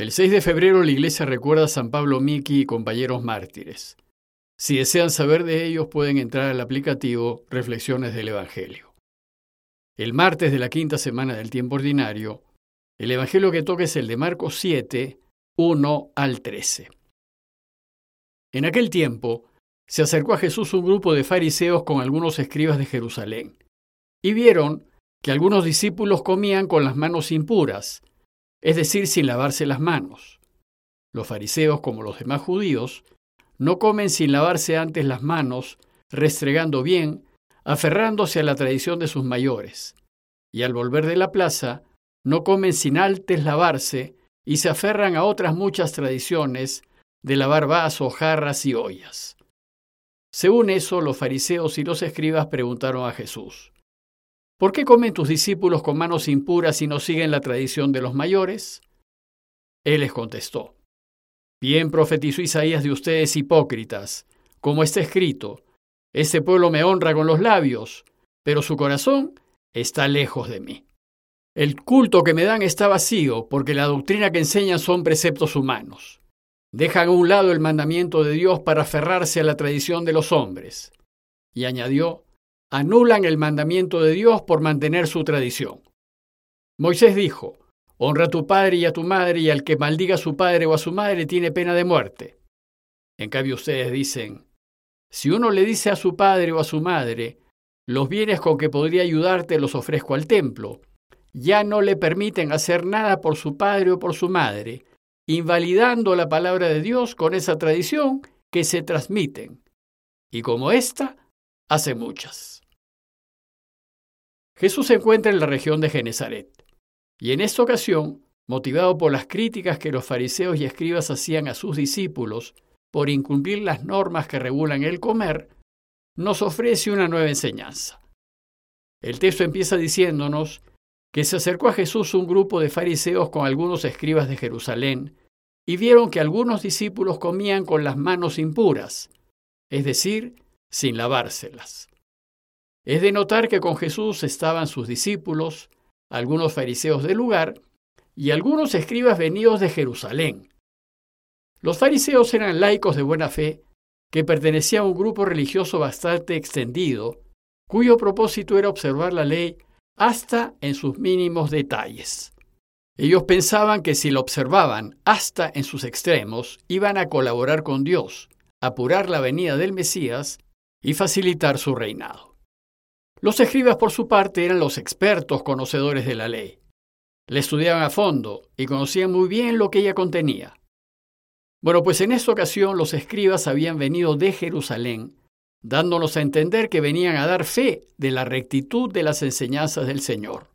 El 6 de febrero la iglesia recuerda a San Pablo Miki y compañeros mártires. Si desean saber de ellos pueden entrar al aplicativo Reflexiones del Evangelio. El martes de la quinta semana del tiempo ordinario, el Evangelio que toca es el de Marcos 7, 1 al 13. En aquel tiempo se acercó a Jesús un grupo de fariseos con algunos escribas de Jerusalén, y vieron que algunos discípulos comían con las manos impuras, es decir, sin lavarse las manos. Los fariseos, como los demás judíos, no comen sin lavarse antes las manos, restregando bien, aferrándose a la tradición de sus mayores, y al volver de la plaza, no comen sin antes lavarse, y se aferran a otras muchas tradiciones de lavar vasos, jarras y ollas. Según eso, los fariseos y los escribas preguntaron a Jesús, ¿Por qué comen tus discípulos con manos impuras y no siguen la tradición de los mayores? Él les contestó, Bien profetizó Isaías de ustedes hipócritas, como está escrito, Este pueblo me honra con los labios, pero su corazón está lejos de mí. El culto que me dan está vacío, porque la doctrina que enseñan son preceptos humanos. Dejan a un lado el mandamiento de Dios para aferrarse a la tradición de los hombres. Y añadió, anulan el mandamiento de Dios por mantener su tradición. Moisés dijo, Honra a tu padre y a tu madre, y al que maldiga a su padre o a su madre tiene pena de muerte. En cambio ustedes dicen, si uno le dice a su padre o a su madre, los bienes con que podría ayudarte los ofrezco al templo, ya no le permiten hacer nada por su padre o por su madre, invalidando la palabra de Dios con esa tradición que se transmiten. Y como esta, hace muchas. Jesús se encuentra en la región de Genezaret, y en esta ocasión, motivado por las críticas que los fariseos y escribas hacían a sus discípulos por incumplir las normas que regulan el comer, nos ofrece una nueva enseñanza. El texto empieza diciéndonos que se acercó a Jesús un grupo de fariseos con algunos escribas de Jerusalén y vieron que algunos discípulos comían con las manos impuras, es decir, sin lavárselas. Es de notar que con Jesús estaban sus discípulos, algunos fariseos del lugar y algunos escribas venidos de Jerusalén. Los fariseos eran laicos de buena fe que pertenecían a un grupo religioso bastante extendido, cuyo propósito era observar la ley hasta en sus mínimos detalles. Ellos pensaban que si lo observaban hasta en sus extremos, iban a colaborar con Dios, apurar la venida del Mesías y facilitar su reinado. Los escribas, por su parte, eran los expertos conocedores de la ley. La estudiaban a fondo y conocían muy bien lo que ella contenía. Bueno, pues en esta ocasión los escribas habían venido de Jerusalén, dándonos a entender que venían a dar fe de la rectitud de las enseñanzas del Señor.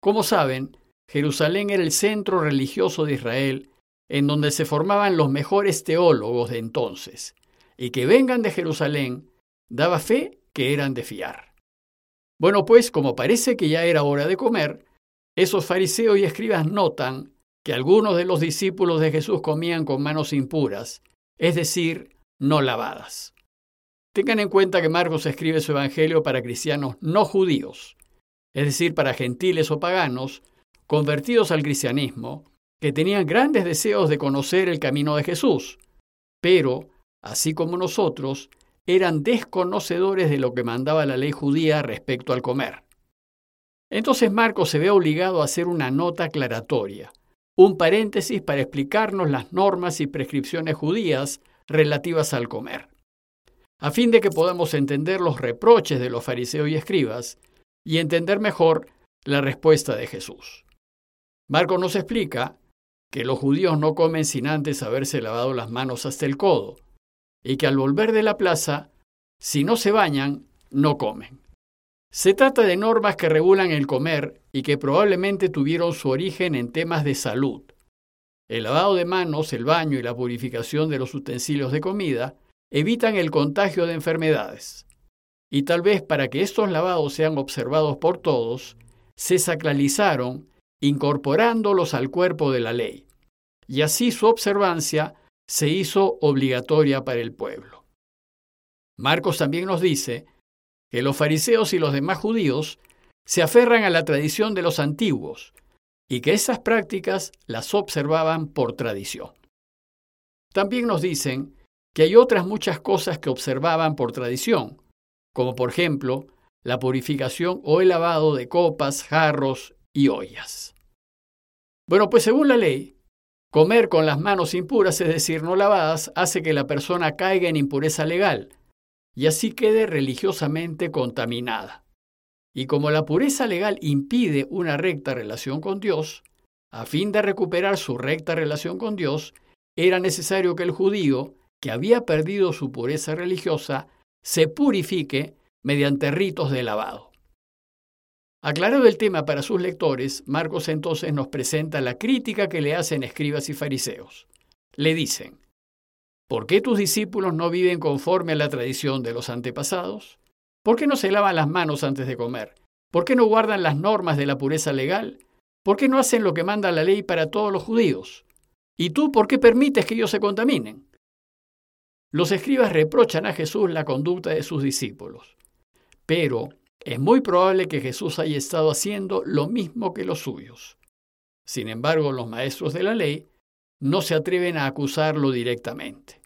Como saben, Jerusalén era el centro religioso de Israel, en donde se formaban los mejores teólogos de entonces, y que vengan de Jerusalén daba fe que eran de fiar. Bueno, pues como parece que ya era hora de comer, esos fariseos y escribas notan que algunos de los discípulos de Jesús comían con manos impuras, es decir, no lavadas. Tengan en cuenta que Marcos escribe su evangelio para cristianos no judíos, es decir, para gentiles o paganos convertidos al cristianismo, que tenían grandes deseos de conocer el camino de Jesús, pero, así como nosotros, eran desconocedores de lo que mandaba la ley judía respecto al comer. Entonces Marcos se ve obligado a hacer una nota aclaratoria, un paréntesis para explicarnos las normas y prescripciones judías relativas al comer, a fin de que podamos entender los reproches de los fariseos y escribas y entender mejor la respuesta de Jesús. Marcos nos explica que los judíos no comen sin antes haberse lavado las manos hasta el codo, y que al volver de la plaza, si no se bañan, no comen. Se trata de normas que regulan el comer y que probablemente tuvieron su origen en temas de salud. El lavado de manos, el baño y la purificación de los utensilios de comida evitan el contagio de enfermedades. Y tal vez para que estos lavados sean observados por todos, se sacralizaron incorporándolos al cuerpo de la ley. Y así su observancia se hizo obligatoria para el pueblo. Marcos también nos dice que los fariseos y los demás judíos se aferran a la tradición de los antiguos, y que esas prácticas las observaban por tradición. También nos dicen que hay otras muchas cosas que observaban por tradición, como por ejemplo la purificación o el lavado de copas, jarros y ollas. Bueno, pues según la ley, comer con las manos impuras, es decir, no lavadas, hace que la persona caiga en impureza legal y así quede religiosamente contaminada. Y como la pureza legal impide una recta relación con Dios, a fin de recuperar su recta relación con Dios, era necesario que el judío, que había perdido su pureza religiosa, se purifique mediante ritos de lavado. Aclarado el tema para sus lectores, Marcos entonces nos presenta la crítica que le hacen escribas y fariseos. Le dicen, ¿por qué tus discípulos no viven conforme a la tradición de los antepasados? ¿Por qué no se lavan las manos antes de comer? ¿Por qué no guardan las normas de la pureza legal? ¿Por qué no hacen lo que manda la ley para todos los judíos? ¿Y tú por qué permites que ellos se contaminen? Los escribas reprochan a Jesús la conducta de sus discípulos, pero es muy probable que Jesús haya estado haciendo lo mismo que los suyos. Sin embargo, los maestros de la ley no se atreven a acusarlo directamente.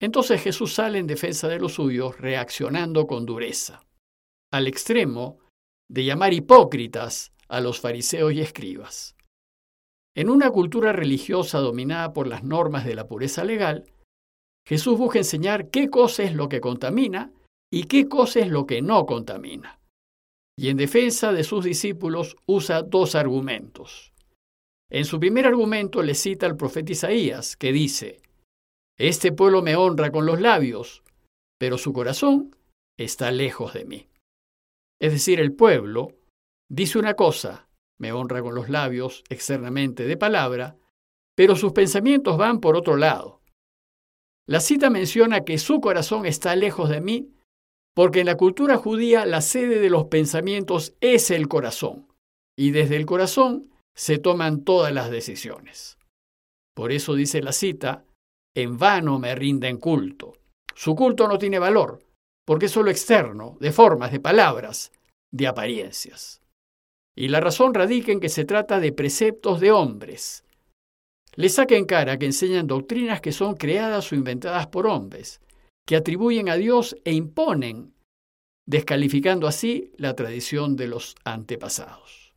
Entonces Jesús sale en defensa de los suyos, reaccionando con dureza, al extremo de llamar hipócritas a los fariseos y escribas. En una cultura religiosa dominada por las normas de la pureza legal, Jesús busca enseñar qué cosa es lo que contamina y qué cosa es lo que no contamina. Y en defensa de sus discípulos usa dos argumentos. En su primer argumento le cita al profeta Isaías, que dice, Este pueblo me honra con los labios, pero su corazón está lejos de mí. Es decir, el pueblo dice una cosa, me honra con los labios externamente de palabra, pero sus pensamientos van por otro lado. La cita menciona que su corazón está lejos de mí porque en la cultura judía la sede de los pensamientos es el corazón y desde el corazón se toman todas las decisiones. Por eso dice la cita, en vano me rinden culto. Su culto no tiene valor, porque es solo externo, de formas, de palabras, de apariencias. Y la razón radica en que se trata de preceptos de hombres, le saca en cara que enseñan doctrinas que son creadas o inventadas por hombres, que atribuyen a Dios e imponen, descalificando así la tradición de los antepasados.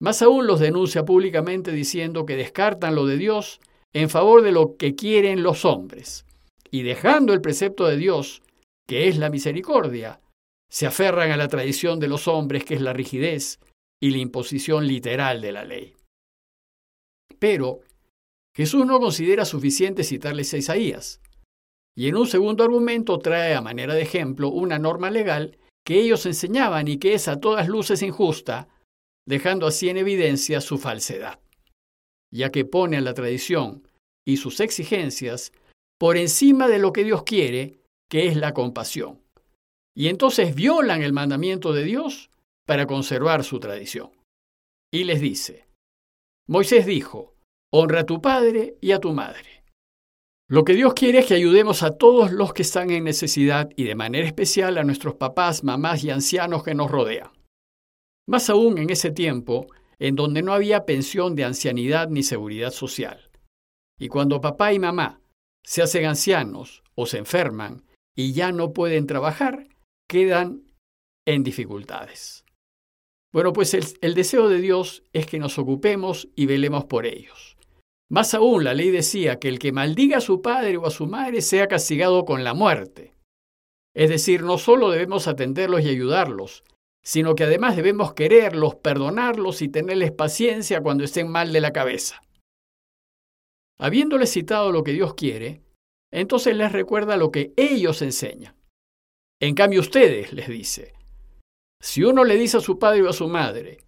Más aún los denuncia públicamente diciendo que descartan lo de Dios en favor de lo que quieren los hombres, y dejando el precepto de Dios, que es la misericordia, se aferran a la tradición de los hombres, que es la rigidez y la imposición literal de la ley. Pero Jesús no considera suficiente citarles a Isaías. Y en un segundo argumento trae a manera de ejemplo una norma legal que ellos enseñaban y que es a todas luces injusta, dejando así en evidencia su falsedad, ya que pone a la tradición y sus exigencias por encima de lo que Dios quiere, que es la compasión. Y entonces violan el mandamiento de Dios para conservar su tradición. Y les dice, Moisés dijo, Honra a tu padre y a tu madre. Lo que Dios quiere es que ayudemos a todos los que están en necesidad y de manera especial a nuestros papás, mamás y ancianos que nos rodean. Más aún en ese tiempo, en donde no había pensión de ancianidad ni seguridad social. Y cuando papá y mamá se hacen ancianos o se enferman y ya no pueden trabajar, quedan en dificultades. Bueno, pues el, el, deseo de Dios es que nos ocupemos y velemos por ellos. Más aún, la ley decía que el que maldiga a su padre o a su madre sea castigado con la muerte. Es decir, no solo debemos atenderlos y ayudarlos, sino que además debemos quererlos, perdonarlos y tenerles paciencia cuando estén mal de la cabeza. Habiéndoles citado lo que Dios quiere, entonces les recuerda lo que ellos enseñan. En cambio ustedes, les dice, si uno le dice a su padre o a su madre,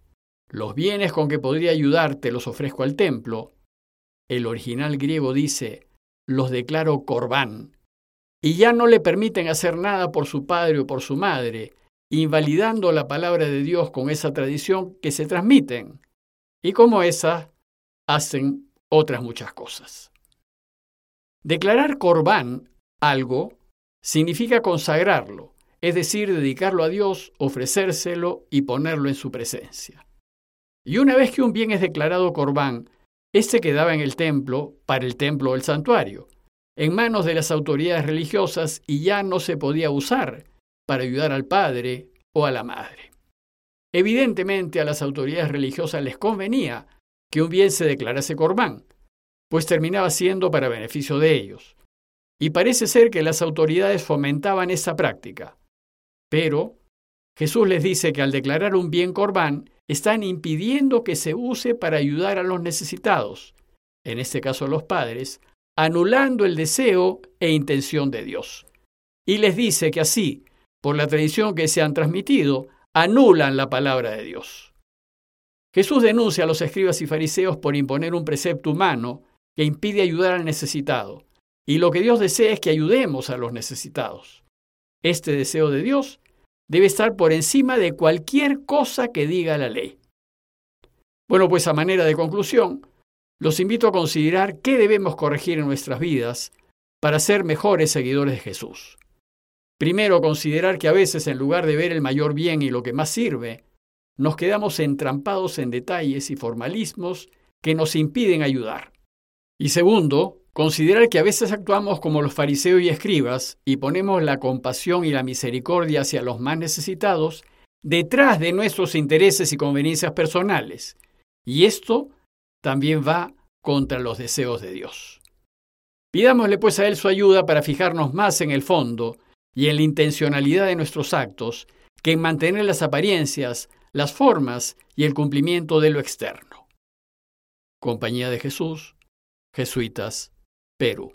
los bienes con que podría ayudarte los ofrezco al templo, el original griego dice, los declaro corbán, y ya no le permiten hacer nada por su padre o por su madre, invalidando la palabra de Dios con esa tradición que se transmiten. Y como esa, hacen otras muchas cosas. Declarar corbán algo significa consagrarlo, es decir, dedicarlo a Dios, ofrecérselo y ponerlo en su presencia. Y una vez que un bien es declarado corbán, éste quedaba en el templo para el templo del santuario, en manos de las autoridades religiosas y ya no se podía usar para ayudar al padre o a la madre. Evidentemente a las autoridades religiosas les convenía que un bien se declarase corbán, pues terminaba siendo para beneficio de ellos. Y parece ser que las autoridades fomentaban esa práctica. Pero Jesús les dice que al declarar un bien corbán, están impidiendo que se use para ayudar a los necesitados, en este caso los padres, anulando el deseo e intención de Dios. Y les dice que así, por la tradición que se han transmitido, anulan la palabra de Dios. Jesús denuncia a los escribas y fariseos por imponer un precepto humano que impide ayudar al necesitado, y lo que Dios desea es que ayudemos a los necesitados. Este deseo de Dios debe estar por encima de cualquier cosa que diga la ley. Bueno, pues a manera de conclusión, los invito a considerar qué debemos corregir en nuestras vidas para ser mejores seguidores de Jesús. Primero, considerar que a veces en lugar de ver el mayor bien y lo que más sirve, nos quedamos entrampados en detalles y formalismos que nos impiden ayudar. Y segundo, considerar que a veces actuamos como los fariseos y escribas y ponemos la compasión y la misericordia hacia los más necesitados detrás de nuestros intereses y conveniencias personales. Y esto también va contra los deseos de Dios. Pidámosle pues a Él su ayuda para fijarnos más en el fondo y en la intencionalidad de nuestros actos que en mantener las apariencias, las formas y el cumplimiento de lo externo. Compañía de Jesús, Jesuitas, Perú.